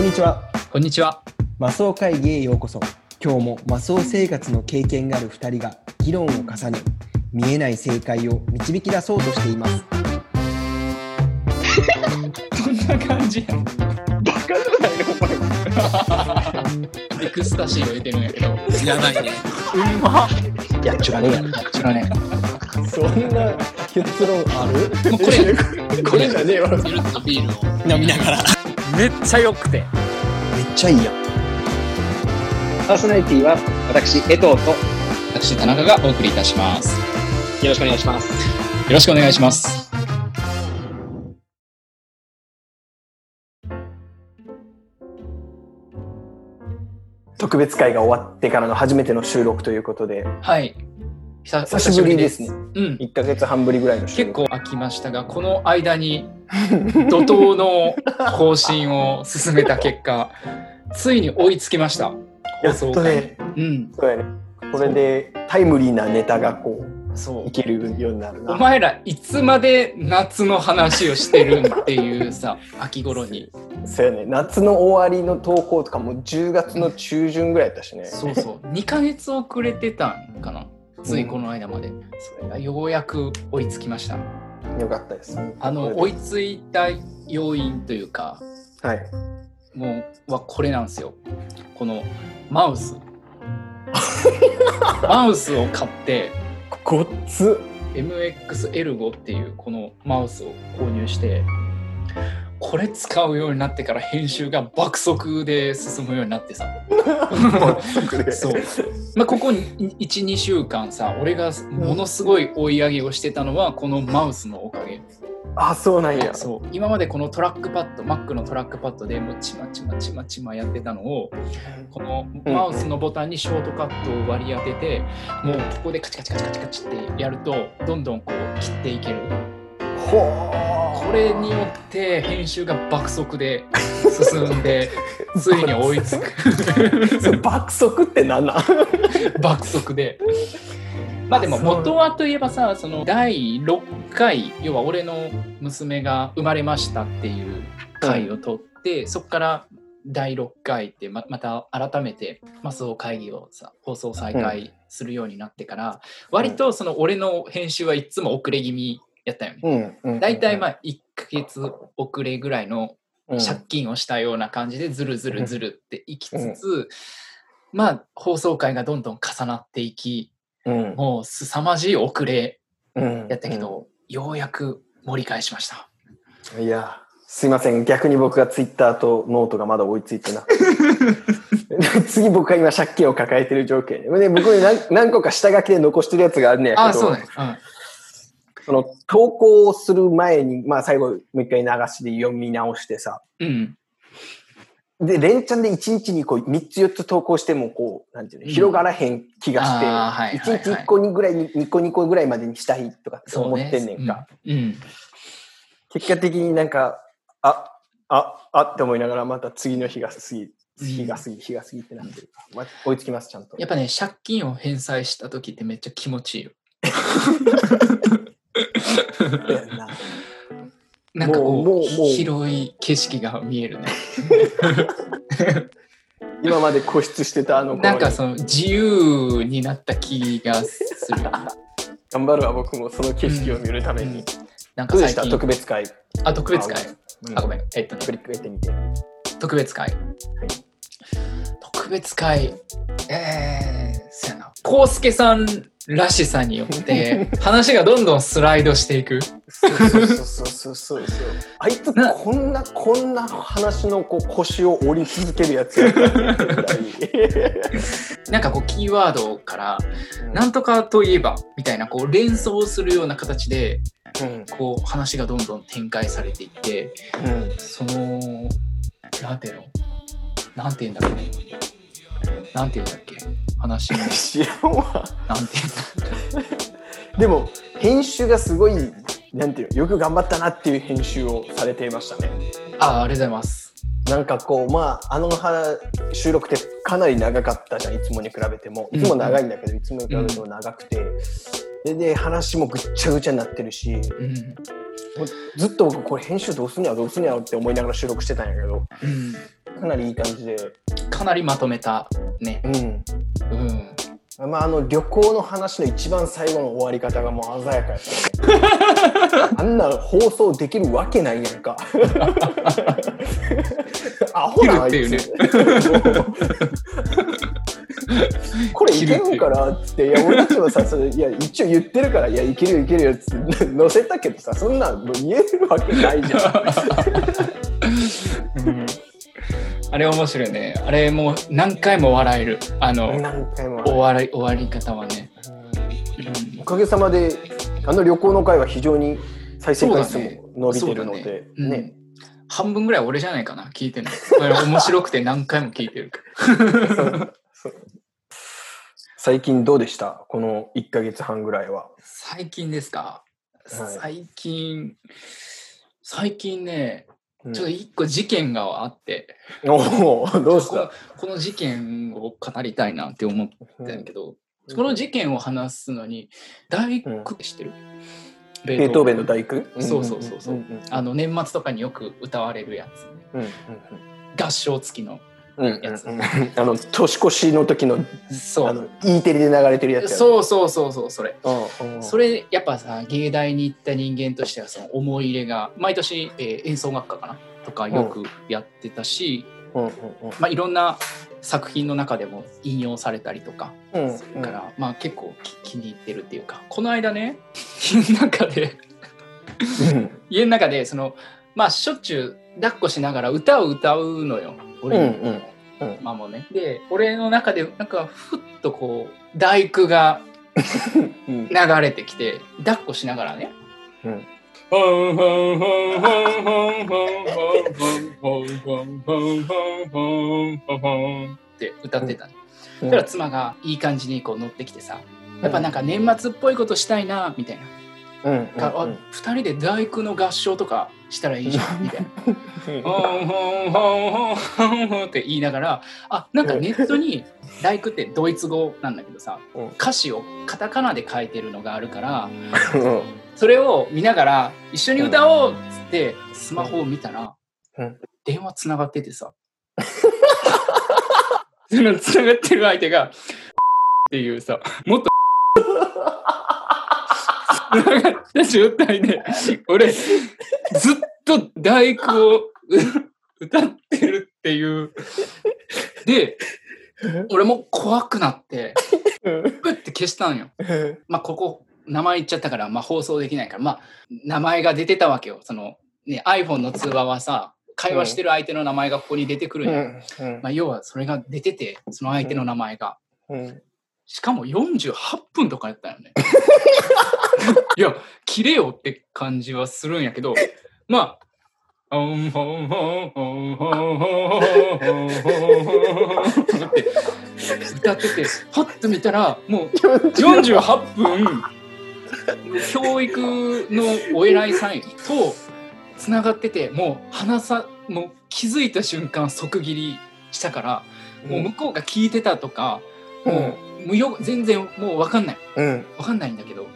こんにちは。こんにちは。マスオ会議へようこそ。今日もマスオ生活の経験がある2人が議論を重ね、見えない正解を導き出そうとしています。こんな感じやん。バカじゃないのエクスタシーを入れてるんやけど。やばいね。うんまいや、ちゅらねえやろ。それね。そんな結論ある？もうこれ、これじゃねえわ。ゆるっとビールを。飲みながら。めっちゃ良くて。めっちゃいいやん。パーソナリティは私、江藤とよ私、田中がお送りいたします。ろしくお願いします。よろしくお願いします。特別会が終わってからの初めての収録ということで、はい。久久しぶりですね。うん。1ヶ月半ぶりぐらいの収結録。構飽きましたが、この間に 怒涛の更新を進めた結果、ついに追いつきました。やっとね、うん。そうやね。これでタイムリーなネタがこう、そうい。けるようになるな。お前らいつまで夏の話をしてるんっていうさ秋頃にそうやね。夏の終わりの投稿とかも10月の中旬ぐらいやったしね。そうそう2ヶ月遅れてたんかなついこの間まで、それがようやく追いつきましたよかったです。あの追いついた要因というかはい。もうはこれなんですよこのマウス マウスを買ってごっつ。MXL5 っていうこのマウスを購入してこれ使うようになってから編集が爆速で進むようになってさ。そう。まあ、ここ12週間さ俺がものすごい追い上げをしてたのはこのマウスのおかげ。あ、そうなんや。そう。今までこのトラックパッド Mac のトラックパッドでもうちまちまちまちまやってたのをこのマウスのボタンにショートカットを割り当ててもうここでカチカチカチカチカチってやるとどんどんこう切っていける。ほこれによって編集が爆速で進んで ついに追いつく。爆速って何なん？爆速で。まあでも元はといえばさその第6回要は俺の娘が生まれましたっていう回を取って、そこから第6回ってままた改めてマスオ会議をさ放送再開するようになってから、割とその俺の編集はいつも遅れ気味やったよね。うん。大体まあ1ヶ月遅れぐらいのうん借金をしたような感じでずるずるずるっていきつつ、まあ放送回がどんどん重なっていきうん。もう凄まじい遅れうんやったけど、ようやく盛り返しました。いや、すいません。逆に僕がツイッターとノートがまだ追いついてなくて。次僕は今借金を抱えてる状況で。で僕に何何個か下書きで残してるやつがあるねやけど、あそうね。その投稿をする前に、まあ最後もう一回流しで読み直してさ。うん。で、連チャンで1日にこう3つ4つ投稿してもこう、なんていうの、うん広がらへん気がして、はいはいはい1日1個にぐらいに、2個2個ぐらいまでにしたいとかって思そうね。ってんねんか。うん。うん結果的になんか、あ、あ、あって思いながらまた次の日が過ぎ、うん日が過ぎ、日が過ぎってなってるから、まあ、追いつきます、ちゃんと。やっぱね、借金を返済した時ってめっちゃ気持ちいいよ。ななんかこうもうもうもう。広い景色が見えるね。今まで固執してたあの子なんかその自由になった気がする。頑張るわ、僕もその景色を見るために。なんどうでした？か最近特別会。あ特別会？うん。あごめん。えっとね。振り返ってみて。特別会、特別会。えー、そやな。コウスケさんらしさによって 話がどんどんスライドしていく。そうそうそうそうそうそう。あいつなこんな、こんな話のこう腰を折り続けるやつや なんかこうキーワードからなんとかといえばみたいなこう連想するような形でうん。こう話がどんどん展開されていってうん。そのなんていうの？なんていうんだっけなんていうんだっけ？話の。知らんわ。なんていうんだでも編集がすごいなんていうのよく頑張ったなっていう編集をされていましたね。ああありがとうございます。なんかこうまああのは収録ってかなり長かったじゃんいつもに比べても。いつも長いんだけど、いつもに比べても長くて、でで話もぐっちゃぐちゃになってるし。うんずっと僕これ編集どうすんやろどうすんやろって思いながら収録してたんやけど。うんかなりいい感じで。かなりまとめたね。うん。うん。まあ、あの旅行の話の一番最後の終わり方がもう鮮やかやった、ね。あんな放送できるわけないやんか。アホなあいつ。これいけるんかなっつって、いや、俺たちもさ、それいや、一応言ってるから、いや、いけるよいけるよっつって載せたけどさ、そんなんもう言えるわけないじゃん。あれ面白いね。あれもう何回も笑える。あの、何回も。終わり終わり方はね。おかげさまで、あの旅行の回は非常に再生回数も伸びてるので、うんね。半分ぐらい俺じゃないかな、聞いてるの。面白くて何回も聞いてる最近どうでした？この1ヶ月半ぐらいは。最近ですか、はい最近、最近ね、うん。ちょっと一個事件があって、おおどうしこのたこの事件を語りたいなって思ってんだけど、この事件を話すのに、大工知ってる、ベベートーベンの大工。そうそうそうそう。うんうんあの年末とかによく歌われるやつ、うん。合唱付きの。うんうんやつうんうん。あの年越しの時のそう。あの E テレで流れてるやつやそうそうそうそう、それ。うんうん。それやっぱさ芸大に行った人間としてはその思い入れが毎年、えー演奏学科かなとかよくやってたし、うんうんまあ、いろんな作品の中でも引用されたりとかうんうん。それから、まあ、結構き気に入ってるっていうか。この間ね 家の中でうん。家の中でそのまあしょっちゅう抱っこしながら歌を歌うのよ。俺のうんうん。うんまあもうね。で俺の中でなんかふっとこう大工がうん。流れてきて抱っこしながらね。うん。って歌ってたの。うん。そしたら妻がいい感じにこう乗ってきてさ、やっぱなんか年末っぽいことしたいなみたいな。うんうんああ二人で大工の合唱とかしたらいいじゃんみたいな。ほんほんほんほんほんほんって言いながら、あなんかネットに大工ってドイツ語なんだけどさ、うん歌詞をカタカナで書いてるのがあるから、うんそれを見ながら一緒に歌おうっつってスマホを見たら、うん電話つながっててさそのつながってる相手がっていうさもっとった状態で俺ずっと大工をう歌ってるっていうで俺も怖くなってプッて消したんよ。まあ、ここ、名前言っちゃったから、まあ、放送できないから、まあ、名前が出てたわけよ。その、ね、iPhone の通話はさ、会話してる相手の名前がここに出てくるんよ。うんまあ、要は、それが出てて、その相手の名前が。うんしかも48分とかやったよね。いや、切れよって感じはするんやけど、まあ、って歌ってて、パッと見たら、もう48分、教育のお偉いさんとつながってて、もう話さ、もう気づいた瞬間即切りしたから、もう向こうが聞いてたとか、もう、無よ全然もう分かんない。うん。分かんないんだけど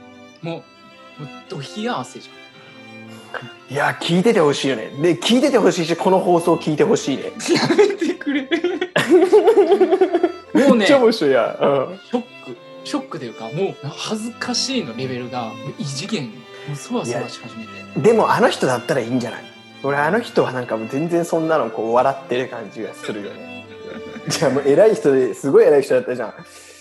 もうもうド冷や汗じいや聞いててほしいよね。で聞いててほしいしこの放送聞いてほしいね。ゃんやめてくれ。もうねショッ面白いやうん。ク。ショックというかもう恥ずかしいのレベルが異次元。もうそわそわし始めて。でもあの人だったらいいんじゃない？俺あの人はなんかもう全然そんなのこう笑ってる感じがするよね。じゃあもう偉い人ですごい偉い人だったじゃん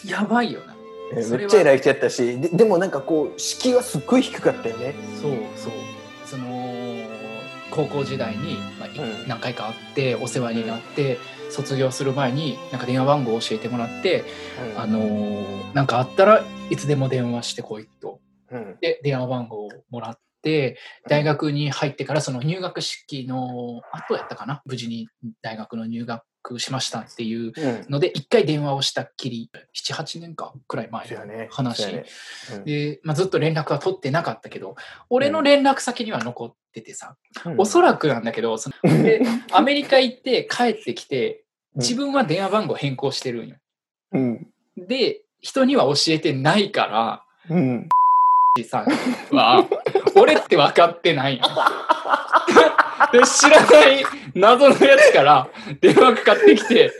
やばいよな。めっちゃ偉い人やったしででもなんかこう敷居はすっごい低かったよね。そうそう。その高校時代に、まあいうん。何回か会ってお世話になって、卒業する前になんか電話番号を教えてもらって、あのーなんかあったらいつでも電話してこいと。うん。で電話番号をもらって大学に入ってからその入学式の後やったかな？無事に大学の入学しましたっていううん。ので一回電話をしたっきり78年かくらい前の話。ね。うん。で、まあ、ずっと連絡は取ってなかったけど俺の連絡先には残っててさ、うん。おそらくなんだけどそので アメリカ行って帰ってきて自分は電話番号変更してるんよ。うん。で人には教えてないからうんさんは俺って分かってないよ。で知らない謎のやつから電話かかってきて、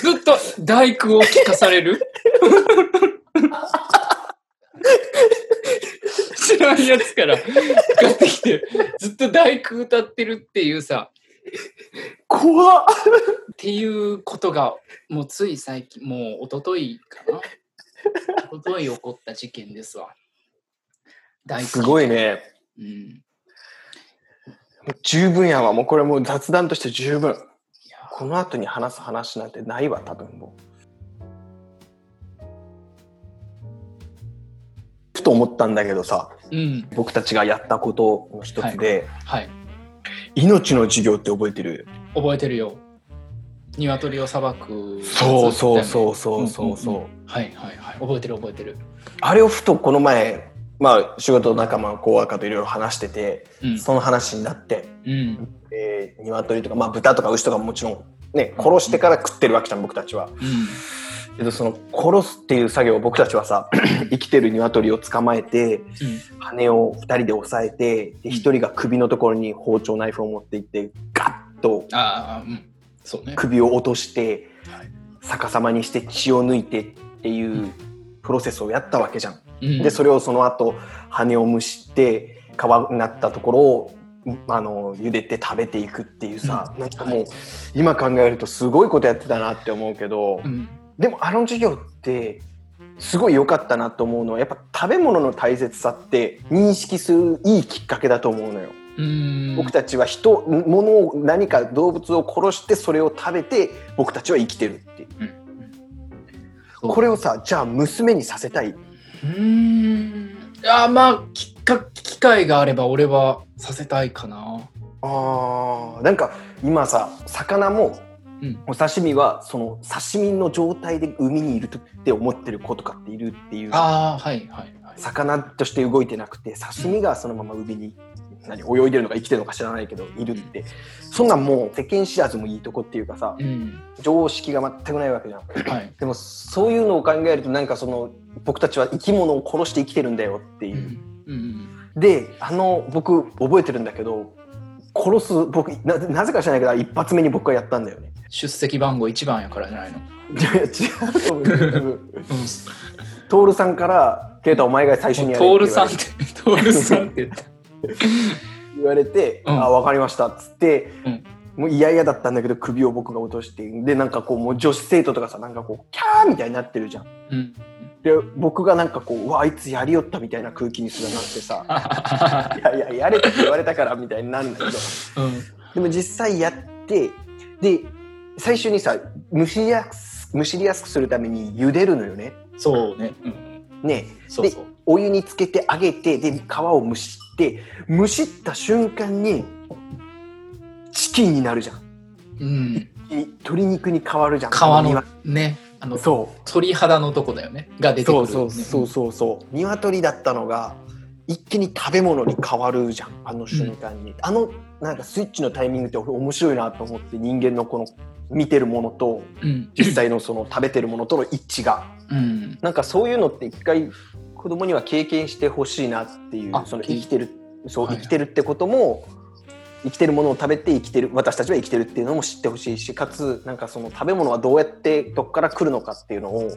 ずっと大工を聞かされる。知らんやつからかかってきて、ずっと大工歌ってるっていうさ、怖っっていうことが、もうつい最近、もう一昨日かな？一昨日起こった事件ですわ。大工すごい。ね。うん。十分やわ。もうこれもう雑談として十分。この後に話す話なんてないわ、多分もう。ふと思ったんだけどさ、うん。僕たちがやったことの一つで、はい。命の授業って覚えてる？覚えてるよ。鶏をさばく。そうそうそうそうそうそう。はいはいはい。覚えてる覚えてる。あれをふとこの前、まあ仕事仲間の子若といろいろ話してて、うん。その話になって、うん。えー、鶏とか、まあ豚とか牛とかももちろんね、殺してから食ってるわけじゃん、僕たちは。うん。けどその殺すっていう作業を僕たちはさ、生きてる鶏を捕まえて、うん。羽を二人で押さえて、で一人が首のところに包丁ナイフを持っていって、ガッと。首を落として、はい逆さまにして血を抜いてっていうプロセスをやったわけじゃん。うんで、それをその後、羽を蒸して、皮になったところを、あの、茹でて食べていくっていうさ、うんなんかもう、今考えるとすごいことやってたなって思うけど、うん。でもあの授業って、すごい良かったなと思うのは、やっぱ食べ物の大切さって認識するいいきっかけだと思うのよ。うん。僕たちは人、物を、何か動物を殺してそれを食べて、僕たちは生きてるっていう。そうこれをさ、じゃあ娘にさせたい。うーん。あまあ、きっか機会があれば俺はさせたいかな。あーなんか今さ魚もうん。お刺身はその刺身の状態で海にいるって思ってる子とかっているっていうああ、はいはいはい。魚として動いてなくて刺身がそのまま海に何泳いでるのか生きてるのか知らないけどいるってそんなんもう世間知らずもいいとこっていうかさうん。常識が全くないわけじゃんはい。でもそういうのを考えるとなんかその僕たちは生き物を殺して生きてるんだよっていうう、ん。うん。であの僕覚えてるんだけど殺す僕ななぜか知らないけど一発目に僕がやったんだよね出席番号1番やからじゃないの？いや違うと思う徹さんから「ケイタお前が最初にやれ」トールさんっってて、トールさんって言った。言われて「うんあ分かりました」っつって、うんもう嫌々だったんだけど首を僕が落としてでなんかこうもう女子生徒とかさなんかこうキャーみたいになってるじゃん。うん。で僕がなんかこう「うわあいつやりよった」みたいな空気にすらなってさ「いやいややれって言われたから」みたいになるんだけどうん。でも実際やってで最初にさ蒸しやす蒸しりやすくするために茹でるのよね。そうね。うん。ねそうそう。お湯につけて揚げてで皮を蒸して蒸した瞬間にチキンになるじゃんうん。い鶏肉に変わるじゃん皮の鶏ね、あの、そう鳥肌のとこだよね。が出てくる、そうね。そうそうそうそう鶏だったのが一気に食べ物に変わるじゃんあの瞬間に、あのなんかスイッチのタイミングって俺面白いなと思って人間のこの見てるものとうん。実際のその食べてるものとの一致がうん。なんかそういうのって一回子供には経験してほしいなっていうあその生きてるそうはい生きてるってことも生きてるものを食べて生きてる私たちは生きてるっていうのも知ってほしいしかつなんかその食べ物はどうやってどっから来るのかっていうのを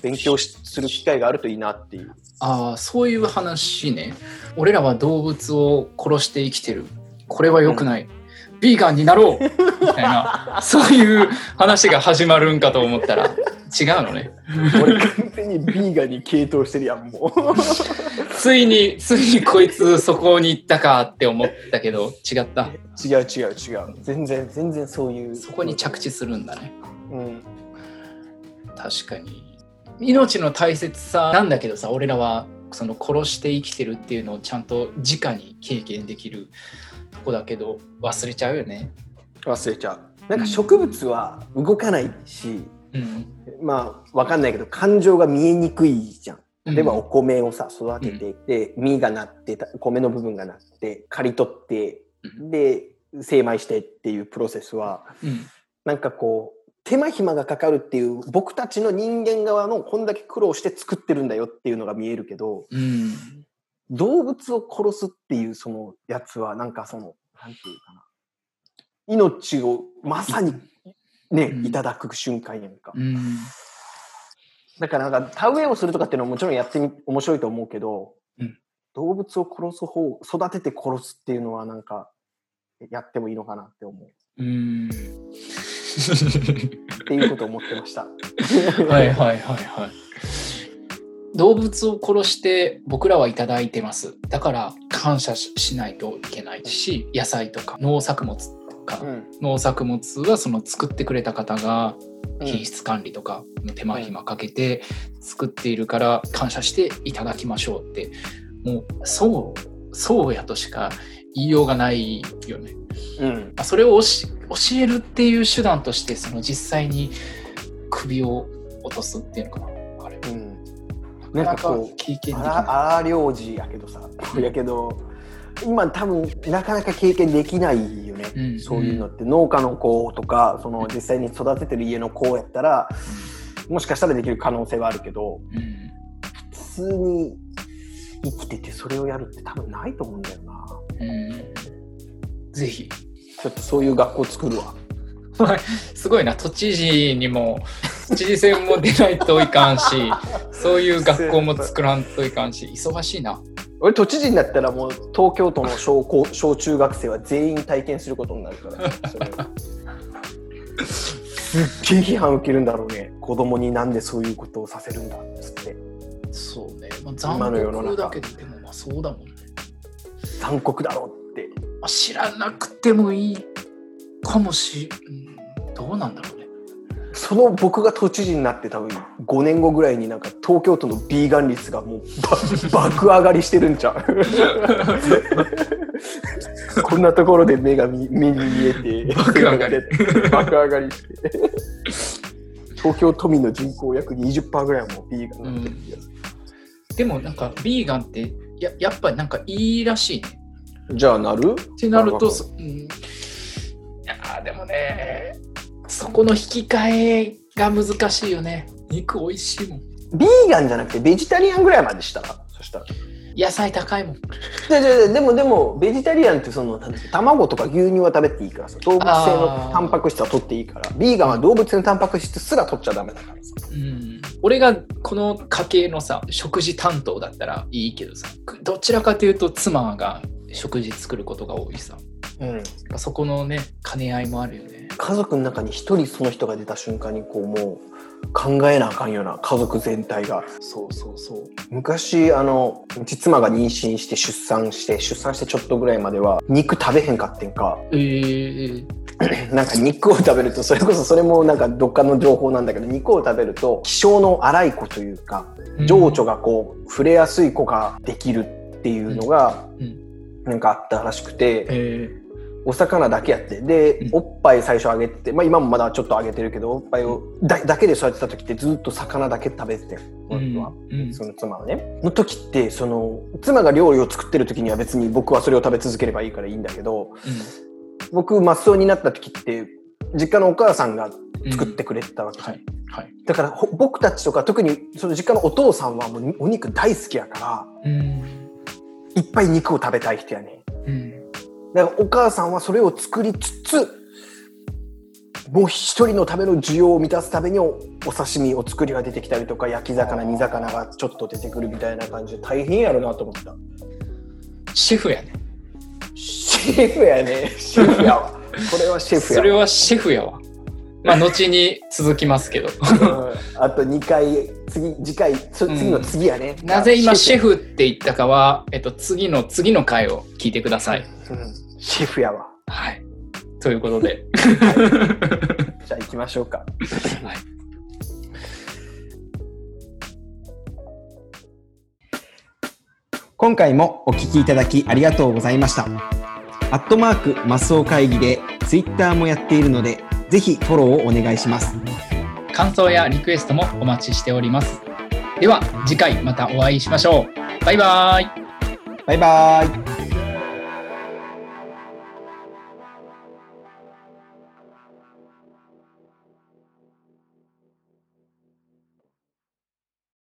勉強しする機会があるといいなっていう。ああ、そういう話ね。俺らは動物を殺して生きてる。これは良くない。ビーガンになろうみたいな、そういう話が始まるんかと思ったら、違うのね。俺完全にビーガンに傾倒してるやんもう。ついに、ついにこいつそこに行ったかって思ったけど、違った。違う違う違う全然全然そういうそこに着地するんだね。うん確かに。命の大切さなんだけどさ、俺らはその殺して生きてるっていうのをちゃんと直に経験できるとこだけど、忘れちゃうよね。忘れちゃうなんか植物は動かないし、うん。まあわかんないけど感情が見えにくいじゃん例えばうんお米をさ育てて、で実がなってた米の部分がなって刈り取ってうで精米してっていうプロセスはうん。なんかこう手間暇がかかるっていう僕たちの人間側のこんだけ苦労して作ってるんだよっていうのが見えるけどうん。動物を殺すっていうそのやつはなんかそのなんていうかな。命をまさにね、うんいただく瞬間やんか。うん。だからなんか田植えをするとかっていうのはもちろんやってみ面白いと思うけど、うん動物を殺す方、育てて殺すっていうのはなんか、やってもいいのかなって思う。うん。っていうことを思ってました。はいはいはいはい。動物を殺して僕らはいただいてます。だから感謝ししないといけないし、野菜とか農作物とか、うん。農作物はその作ってくれた方がうん品質管理とか手間暇かけて作っているから感謝していただきましょうってもうそうそうやとしか言いようがないよね。うん。まあそれを教教えるっていう手段としてその実際に首を落とすっていうのかな。なんかこう、経験領事やけどさ、やけど、今多分なかなか経験できないよね。うんそういうのって、農家の子とか、その実際に育ててる家の子やったら、もしかしたらできる可能性はあるけど、うん普通に生きててそれをやるって多分ないと思うんだよな。うんぜひ。ちょっとそういう学校作るわ。すごいな、都知事にも、知事選も出ないといかんし、そういう学校も作らんといかんし、忙しいな。俺都知事になったらもう東京都の小高 小中学生は全員体験することになるから、すっげえ批判受けるんだろうね子供になんでそういうことをさせるんだっつってそうね。まあ、今の世の中残酷だけど、でもまあそうだもんね。残酷だろうってまあ、知らなくてもいいかもし、うん、どうなんだろうね。その僕が都知事になって多分5年後ぐらいになんか東京都のビーガン率がもうば 爆上がりしてるんちゃう？こんなところで目が見目に見えて爆上がり。爆上がりして。東京都民の人口約20%ぐらいはもうビーガンになってる気がすでもなんか、ビーガンってややっぱりなんかいいらしいね。るじゃあなる？ってなると、うん、いやーでもね、そこの引き換えが難しいよね。肉美味しいもん。ビーガンじゃなくてベジタリアンぐらいまでした？らそしたら。野菜高いもん。でででもでもベジタリアンってその卵とか牛乳は食べていいからさ動物性のタンパク質は取っていいからビーガンは動物性のタンパク質すら取っちゃダメだからさ。うん、俺がこの家系のさ食事担当だったらいいけどさどちらかというと妻が食事作ることが多いさ。うん。そこのね兼ね合いもあるよね家族の中に一人その人が出た瞬間にこうもう考えなあかんような家族全体が。そうそうそう。昔あのうち妻が妊娠して出産して出産してちょっとぐらいまでは肉食べへんかってんか。えー、なんか肉を食べるとそれこそそれもなんかどっかの情報なんだけど肉を食べると気性の荒い子というか情緒がこう触れやすい子ができるっていうのがうん。なんかあったらしくて。えお魚だけやって。でうん。おっぱい最初あげてまあ今もまだちょっとあげてるけどおっぱいをだだけで育てた時ってずっと魚だけ食べてては。うん。その妻はね。の時って、その、妻が料理を作ってる時には別に僕はそれを食べ続ければいいからいいんだけど、僕、マスオになった時って、実家のお母さんがうん作ってくれてたわけ。はい。はい。だからほ僕たちとか特にその実家のお父さんはもうお肉大好きやから、うん。いっぱい肉を食べたい人やね。うんだからお母さんはそれを作りつつ、もう一人のための需要を満たすためにおお刺身お作りが出てきたりとか焼き魚煮魚がちょっと出てくるみたいな感じで大変やろなと思った。シェフやねシェフやね。シェフやわ。これはシェフやわ。それはシェフやわまあ後に続きますけどうんあと2回、次、次回、そ次の次やね。なぜ今シェフフって言ったかは、えっと、次の次の回を聞いてください。うんシェフやわ。はい。ということで。じゃあ行きましょうか。はい今回もお聞きいただきありがとうございました。アットマークマスオ会議でツイッターもやっているので、ぜひフォローをお願いします。感想やリクエストもお待ちしております。では次回またお会いしましょう。バイバーイ。バイバーイ。